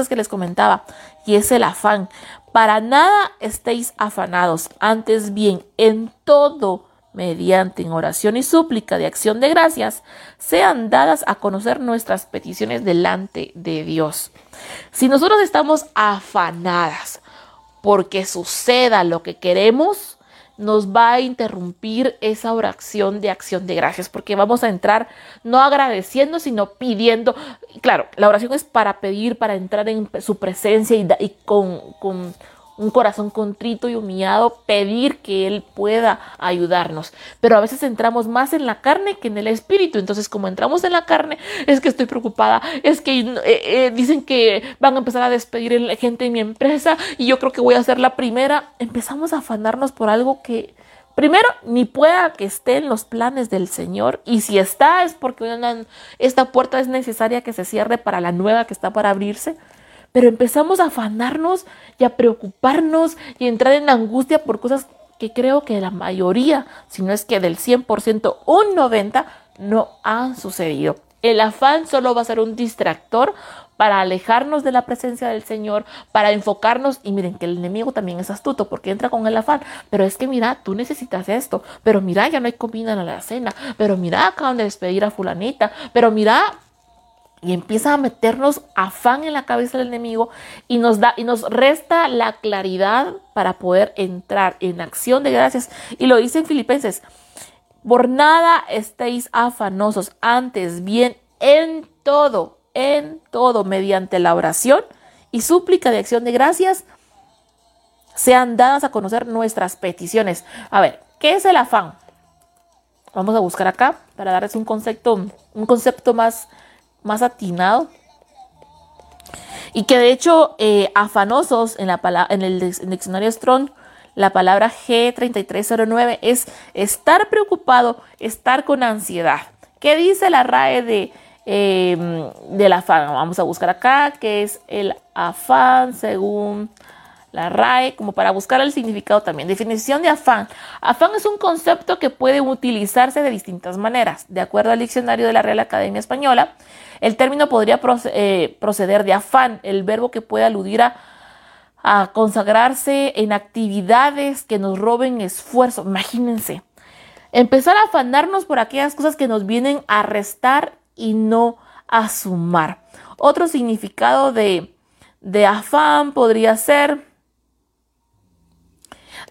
que les comentaba, y es el afán. Para nada estéis afanados, antes bien, en todo, mediante en oración y súplica de acción de gracias, sean dadas a conocer nuestras peticiones delante de Dios. Si nosotros estamos afanadas porque suceda lo que queremos, nos va a interrumpir esa oración de acción de gracias, porque vamos a entrar no agradeciendo, sino pidiendo. Claro, la oración es para pedir, para entrar en su presencia y, con, un corazón contrito y humillado, pedir que Él pueda ayudarnos. Pero a veces entramos más en la carne que en el espíritu. Entonces, como entramos en la carne, es que estoy preocupada, es que eh, eh, dicen que van a empezar a despedir gente en mi empresa y yo creo que voy a ser la primera. Empezamos a afanarnos por algo que Primero, ni pueda que esté en los planes del Señor. Y si está, es porque esta puerta es necesaria que se cierre para la nueva que está para abrirse pero empezamos a afanarnos y a preocuparnos y entrar en angustia por cosas que creo que la mayoría, si no es que del 100%, un 90% no han sucedido. El afán solo va a ser un distractor para alejarnos de la presencia del Señor, para enfocarnos. Y miren que el enemigo también es astuto porque entra con el afán. Pero es que mira, tú necesitas esto. Pero mira, ya no hay comida en la cena. Pero mira, acaban de despedir a fulanita. Pero mira, y empieza a meternos afán en la cabeza del enemigo y nos da y nos resta la claridad para poder entrar en acción de gracias. Y lo dice en Filipenses, por nada estéis afanosos, antes bien en todo, en todo, mediante la oración y súplica de acción de gracias, sean dadas a conocer nuestras peticiones. A ver, ¿qué es el afán? Vamos a buscar acá para darles un concepto, un concepto más más atinado. Y que de hecho, eh, afanosos en, la en el diccionario Strong, la palabra G3309 es estar preocupado, estar con ansiedad. ¿Qué dice la RAE de, eh, del afán? Vamos a buscar acá, que es el afán según la RAE, como para buscar el significado también. Definición de afán. Afán es un concepto que puede utilizarse de distintas maneras. De acuerdo al diccionario de la Real Academia Española, el término podría eh, proceder de afán, el verbo que puede aludir a, a consagrarse en actividades que nos roben esfuerzo. Imagínense. Empezar a afanarnos por aquellas cosas que nos vienen a restar y no a sumar. Otro significado de, de afán podría ser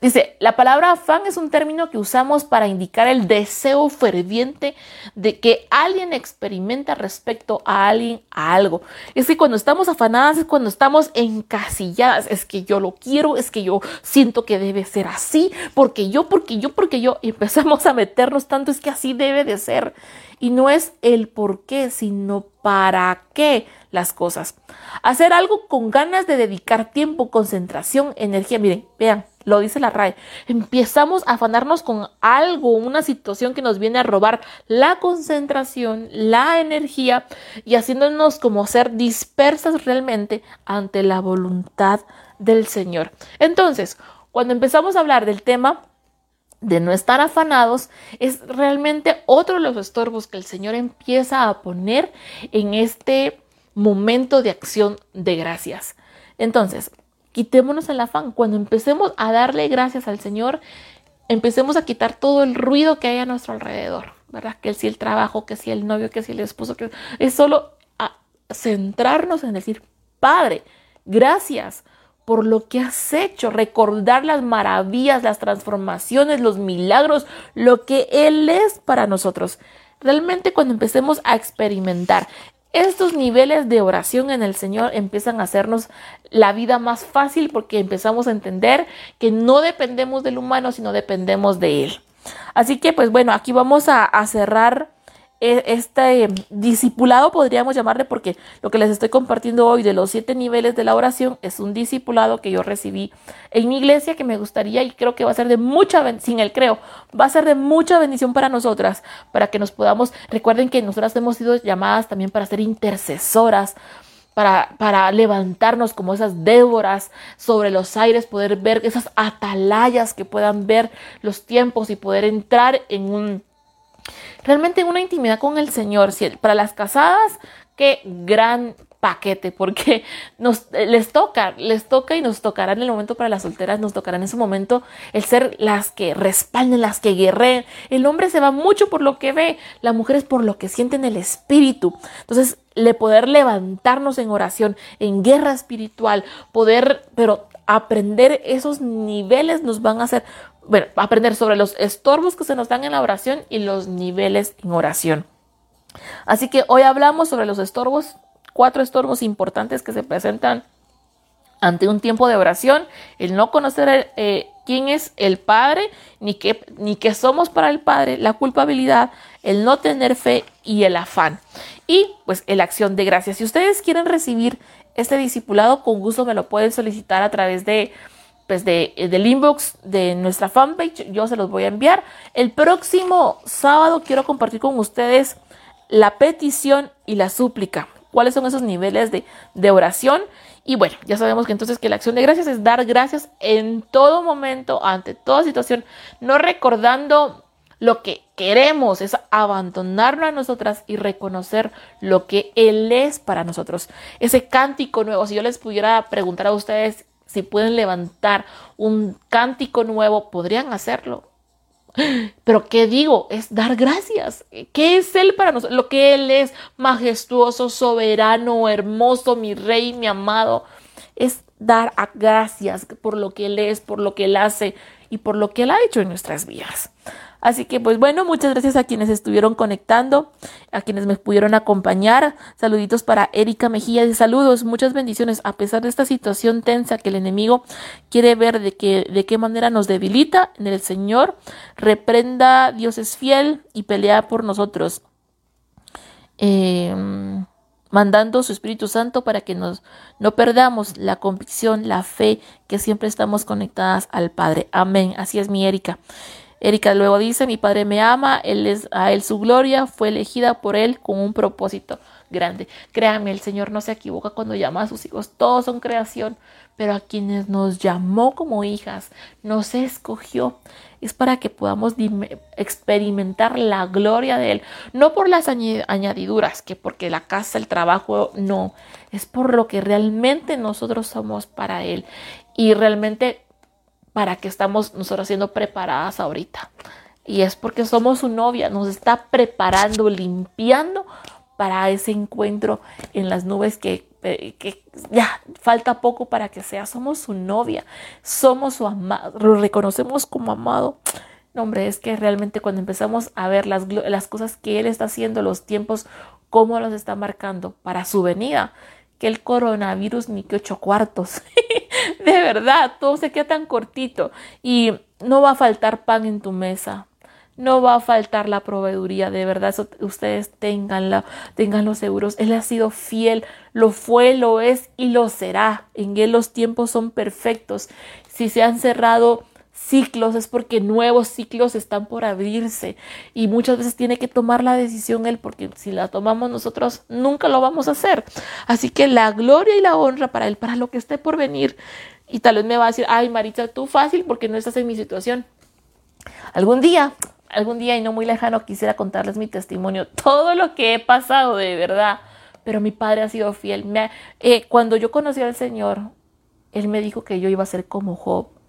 Dice, la palabra afán es un término que usamos para indicar el deseo ferviente de que alguien experimenta respecto a alguien, a algo. Es que cuando estamos afanadas es cuando estamos encasilladas. Es que yo lo quiero, es que yo siento que debe ser así, porque yo, porque yo, porque yo. Empezamos a meternos tanto, es que así debe de ser. Y no es el por qué, sino para qué las cosas. Hacer algo con ganas de dedicar tiempo, concentración, energía. Miren, vean, lo dice la RAE. Empezamos a afanarnos con algo, una situación que nos viene a robar la concentración, la energía y haciéndonos como ser dispersas realmente ante la voluntad del Señor. Entonces, cuando empezamos a hablar del tema de no estar afanados, es realmente otro de los estorbos que el Señor empieza a poner en este momento de acción de gracias. Entonces, quitémonos el afán. Cuando empecemos a darle gracias al Señor, empecemos a quitar todo el ruido que hay a nuestro alrededor, ¿verdad? Que si el trabajo, que si el novio, que si el esposo, que es solo a centrarnos en decir, Padre, gracias por lo que has hecho, recordar las maravillas, las transformaciones, los milagros, lo que Él es para nosotros. Realmente cuando empecemos a experimentar estos niveles de oración en el Señor empiezan a hacernos la vida más fácil porque empezamos a entender que no dependemos del humano, sino dependemos de Él. Así que, pues bueno, aquí vamos a, cerrar este discipulado podríamos llamarle porque lo que les estoy compartiendo hoy de los siete niveles de la oración es un discipulado que yo recibí en mi iglesia que me gustaría y creo que va a ser de mucha sin el creo va a ser de mucha bendición para nosotras para que nos podamos recuerden que nosotras hemos sido llamadas también para ser intercesoras para, para, levantarnos como esas Déboras sobre los aires, poder ver esas atalayas que puedan ver los tiempos y poder entrar en un realmente una intimidad con el Señor. Para las casadas, qué gran paquete, porque nos les toca, les toca y nos tocará en el momento para las solteras, nos tocará en ese momento el ser las que respalden, las que guerreen. El hombre se va mucho por lo que ve, la mujer es por lo que siente en el espíritu. Entonces, le poder levantarnos en oración, en guerra espiritual, poder, pero aprender esos niveles nos van a hacer bueno, aprender sobre los estorbos que se nos dan en la oración y los niveles en oración. Así que hoy hablamos sobre los estorbos, cuatro estorbos importantes que se presentan ante un tiempo de oración, el no conocer eh, quién es el Padre, ni qué, ni qué somos para el Padre, la culpabilidad, el no tener fe y el afán. Y pues la acción de gracias. Si ustedes quieren recibir este discipulado, con gusto me lo pueden solicitar a través de pues de, eh, del inbox de nuestra fanpage, yo se los voy a enviar. El próximo sábado quiero compartir con ustedes la petición y la súplica. ¿Cuáles son esos niveles de, de oración? Y bueno, ya sabemos que entonces que la acción de gracias es dar gracias en todo momento, ante toda situación, no recordando lo que queremos, es abandonarlo a nosotras y reconocer lo que Él es para nosotros. Ese cántico nuevo, si yo les pudiera preguntar a ustedes si pueden levantar un cántico nuevo, podrían hacerlo. Pero ¿qué digo? Es dar gracias. ¿Qué es Él para nosotros? Lo que Él es, majestuoso, soberano, hermoso, mi rey, mi amado, es dar gracias por lo que Él es, por lo que Él hace y por lo que Él ha hecho en nuestras vidas. Así que pues bueno, muchas gracias a quienes estuvieron conectando, a quienes me pudieron acompañar. Saluditos para Erika Mejía y saludos, muchas bendiciones. A pesar de esta situación tensa que el enemigo quiere ver de, que, de qué manera nos debilita en el Señor, reprenda, Dios es fiel y pelea por nosotros. Em, mandando su Espíritu Santo para que nos, no perdamos la convicción, la fe, que siempre estamos conectadas al Padre. Amén. Así es mi Erika. Erika luego dice, mi padre me ama, él es a él su gloria, fue elegida por él con un propósito grande. Créanme, el Señor no se equivoca cuando llama a sus hijos, todos son creación, pero a quienes nos llamó como hijas, nos escogió, es para que podamos experimentar la gloria de Él, no por las añadiduras, que porque la casa, el trabajo, no, es por lo que realmente nosotros somos para Él. Y realmente para que estamos nosotros siendo preparadas ahorita. Y es porque somos su novia, nos está preparando, limpiando para ese encuentro en las nubes que, que ya falta poco para que sea. Somos su novia, somos su amado, lo reconocemos como amado. No, hombre, es que realmente cuando empezamos a ver las, las cosas que Él está haciendo, los tiempos, cómo los está marcando para su venida, que el coronavirus ni que ocho cuartos. de verdad, todo se queda tan cortito y no va a faltar pan en tu mesa. No va a faltar la proveeduría, de verdad, ustedes tenganla, tenganlo seguros. Él ha sido fiel, lo fue, lo es y lo será. En él los tiempos son perfectos. Si se han cerrado ciclos es porque nuevos ciclos están por abrirse y muchas veces tiene que tomar la decisión él porque si la tomamos nosotros nunca lo vamos a hacer. Así que la gloria y la honra para él, para lo que esté por venir. Y tal vez me va a decir, ay Maritza, tú fácil porque no estás en mi situación. Algún día, algún día y no muy lejano quisiera contarles mi testimonio, todo lo que he pasado de verdad. Pero mi padre ha sido fiel. Eh, cuando yo conocí al Señor, Él me dijo que yo iba a ser como Job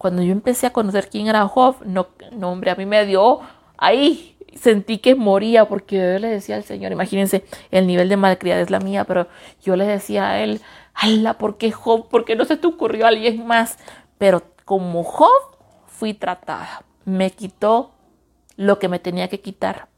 cuando yo empecé a conocer quién era Job, no, hombre, a mí me dio ahí, sentí que moría porque yo le decía al Señor, imagínense, el nivel de malcriada es la mía, pero yo le decía a él, ala, ¿por qué Job? ¿Por qué no se te ocurrió alguien más? Pero como Job fui tratada, me quitó lo que me tenía que quitar.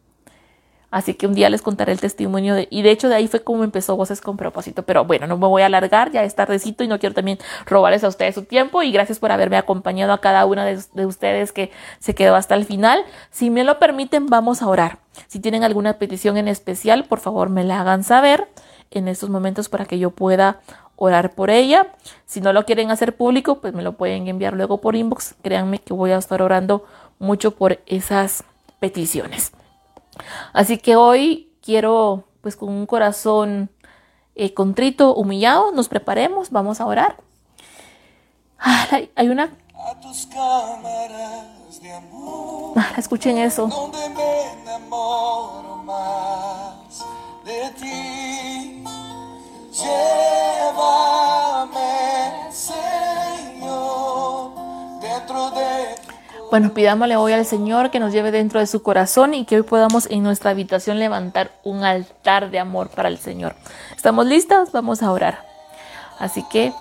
Así que un día les contaré el testimonio de, y de hecho de ahí fue como empezó Voces con propósito. Pero bueno, no me voy a alargar, ya es tardecito y no quiero también robarles a ustedes su tiempo y gracias por haberme acompañado a cada una de, de ustedes que se quedó hasta el final. Si me lo permiten, vamos a orar. Si tienen alguna petición en especial, por favor me la hagan saber en estos momentos para que yo pueda orar por ella. Si no lo quieren hacer público, pues me lo pueden enviar luego por inbox. Créanme que voy a estar orando mucho por esas peticiones. Así que hoy quiero, pues con un corazón eh, contrito, humillado, nos preparemos, vamos a orar. hay, una... Ah, escuchen eso. Señor, dentro de bueno, pidámosle hoy al Señor que nos lleve dentro de su corazón y que hoy podamos en nuestra habitación levantar un altar de amor para el Señor. ¿Estamos listas? Vamos a orar. Así que,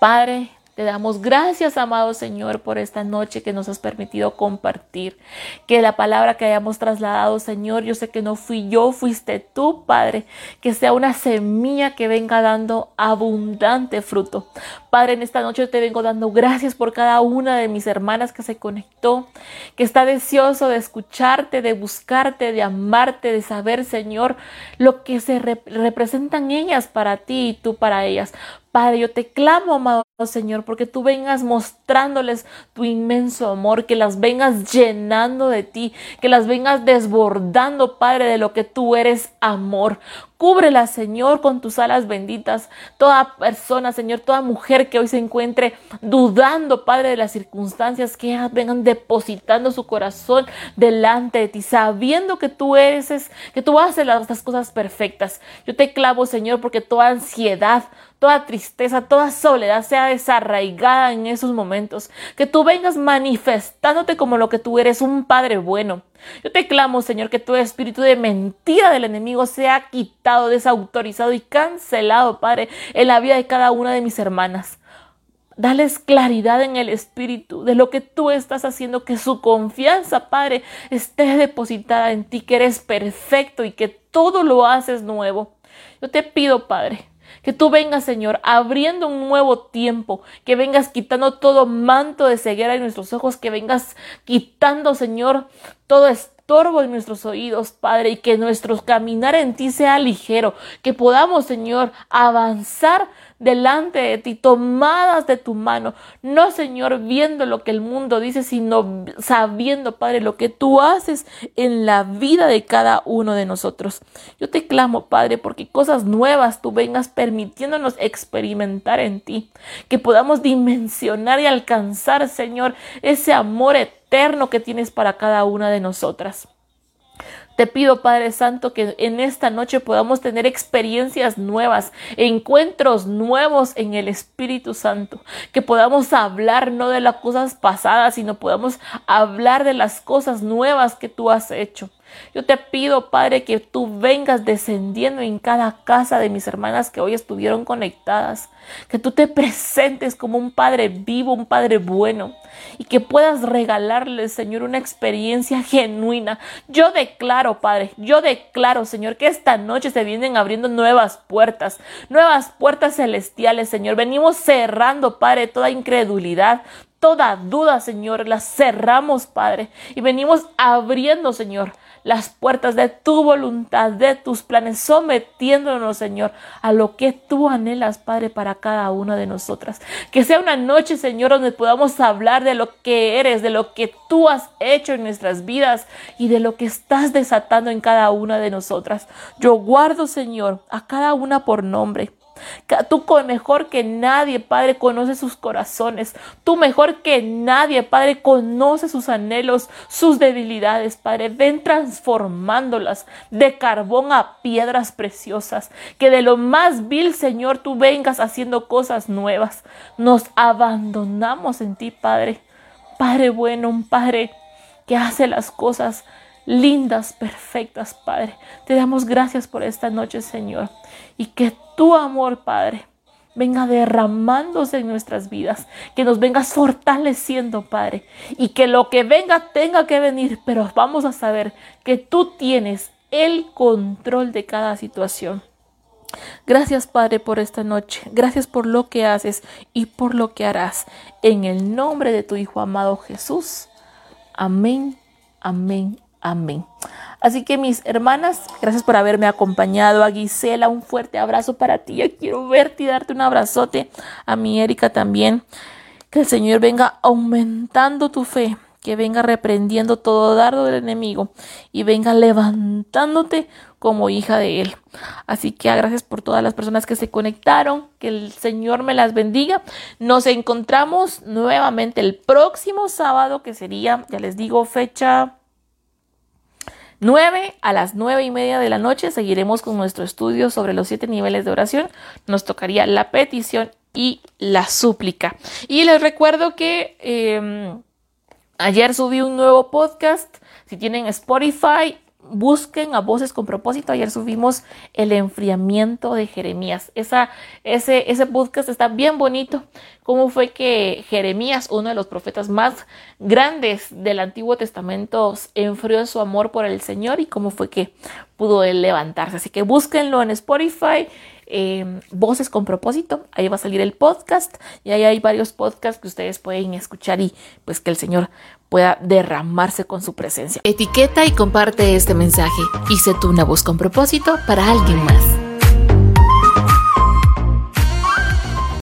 Padre, te damos gracias, amado Señor, por esta noche que nos has permitido compartir. Que la palabra que hayamos trasladado, Señor, yo sé que no fui yo, fuiste tú, Padre. Que sea una semilla que venga dando abundante fruto. Padre, en esta noche te vengo dando gracias por cada una de mis hermanas que se conectó, que está deseoso de escucharte, de buscarte, de amarte, de saber, Señor, lo que se representan ellas para ti y tú para ellas. Padre, yo te clamo, amado Señor, porque tú vengas mostrándoles tu inmenso amor, que las vengas llenando de ti, que las vengas desbordando, Padre, de lo que tú eres amor. Cúbrela, Señor, con tus alas benditas. Toda persona, Señor, toda mujer que hoy se encuentre dudando, Padre, de las circunstancias, que vengan depositando su corazón delante de ti, sabiendo que tú eres, que tú haces las, las cosas perfectas. Yo te clavo, Señor, porque toda ansiedad, toda tristeza, toda soledad sea desarraigada en esos momentos. Que tú vengas manifestándote como lo que tú eres, un Padre bueno. Yo te clamo, Señor, que todo espíritu de mentira del enemigo sea quitado, desautorizado y cancelado, Padre, en la vida de cada una de mis hermanas. Dales claridad en el espíritu de lo que tú estás haciendo, que su confianza, Padre, esté depositada en ti, que eres perfecto y que todo lo haces nuevo. Yo te pido, Padre, que tú vengas, Señor, abriendo un nuevo tiempo, que vengas quitando todo manto de ceguera en nuestros ojos, que vengas quitando, Señor, todo estorbo en nuestros oídos, Padre, y que nuestro caminar en ti sea ligero, que podamos, Señor, avanzar delante de ti, tomadas de tu mano, no Señor viendo lo que el mundo dice, sino sabiendo, Padre, lo que tú haces en la vida de cada uno de nosotros. Yo te clamo, Padre, porque cosas nuevas tú vengas permitiéndonos experimentar en ti, que podamos dimensionar y alcanzar, Señor, ese amor eterno que tienes para cada una de nosotras. Te pido, Padre Santo, que en esta noche podamos tener experiencias nuevas, encuentros nuevos en el Espíritu Santo, que podamos hablar no de las cosas pasadas, sino podamos hablar de las cosas nuevas que tú has hecho. Yo te pido, Padre, que tú vengas descendiendo en cada casa de mis hermanas que hoy estuvieron conectadas, que tú te presentes como un Padre vivo, un Padre bueno, y que puedas regalarles, Señor, una experiencia genuina. Yo declaro, Padre, yo declaro, Señor, que esta noche se vienen abriendo nuevas puertas, nuevas puertas celestiales, Señor. Venimos cerrando, Padre, toda incredulidad, toda duda, Señor, la cerramos, Padre, y venimos abriendo, Señor, las puertas de tu voluntad, de tus planes, sometiéndonos, Señor, a lo que tú anhelas, Padre, para cada una de nosotras. Que sea una noche, Señor, donde podamos hablar de lo que eres, de lo que tú has hecho en nuestras vidas y de lo que estás desatando en cada una de nosotras. Yo guardo, Señor, a cada una por nombre. Tú mejor que nadie, Padre, conoce sus corazones. Tú mejor que nadie, Padre, conoce sus anhelos, sus debilidades, Padre. Ven transformándolas de carbón a piedras preciosas. Que de lo más vil, Señor, tú vengas haciendo cosas nuevas. Nos abandonamos en ti, Padre. Padre bueno, un Padre que hace las cosas lindas, perfectas, Padre. Te damos gracias por esta noche, Señor. Y que tu amor, Padre, venga derramándose en nuestras vidas, que nos vengas fortaleciendo, Padre, y que lo que venga tenga que venir, pero vamos a saber que tú tienes el control de cada situación. Gracias, Padre, por esta noche. Gracias por lo que haces y por lo que harás. En el nombre de tu Hijo amado Jesús. Amén, amén Amén. Así que mis hermanas, gracias por haberme acompañado. A Gisela, un fuerte abrazo para ti. Yo quiero verte y darte un abrazote. A mi Erika también. Que el Señor venga aumentando tu fe, que venga reprendiendo todo dardo del enemigo y venga levantándote como hija de Él. Así que gracias por todas las personas que se conectaron, que el Señor me las bendiga. Nos encontramos nuevamente el próximo sábado, que sería, ya les digo, fecha 9 a las nueve y media de la noche seguiremos con nuestro estudio sobre los siete niveles de oración. Nos tocaría la petición y la súplica. Y les recuerdo que em, ayer subí un nuevo podcast. Si tienen Spotify, busquen a Voces con propósito. Ayer subimos el enfriamiento de Jeremías. Esa, ese, ese podcast está bien bonito. Cómo fue que Jeremías, uno de los profetas más grandes del Antiguo Testamento, enfrió su amor por el Señor y cómo fue que pudo él levantarse. Así que búsquenlo en Spotify. Em, voces con propósito, ahí va a salir el podcast y ahí hay varios podcasts que ustedes pueden escuchar y pues que el Señor pueda derramarse con su presencia. Etiqueta y comparte este mensaje y sé tú una voz con propósito para alguien más.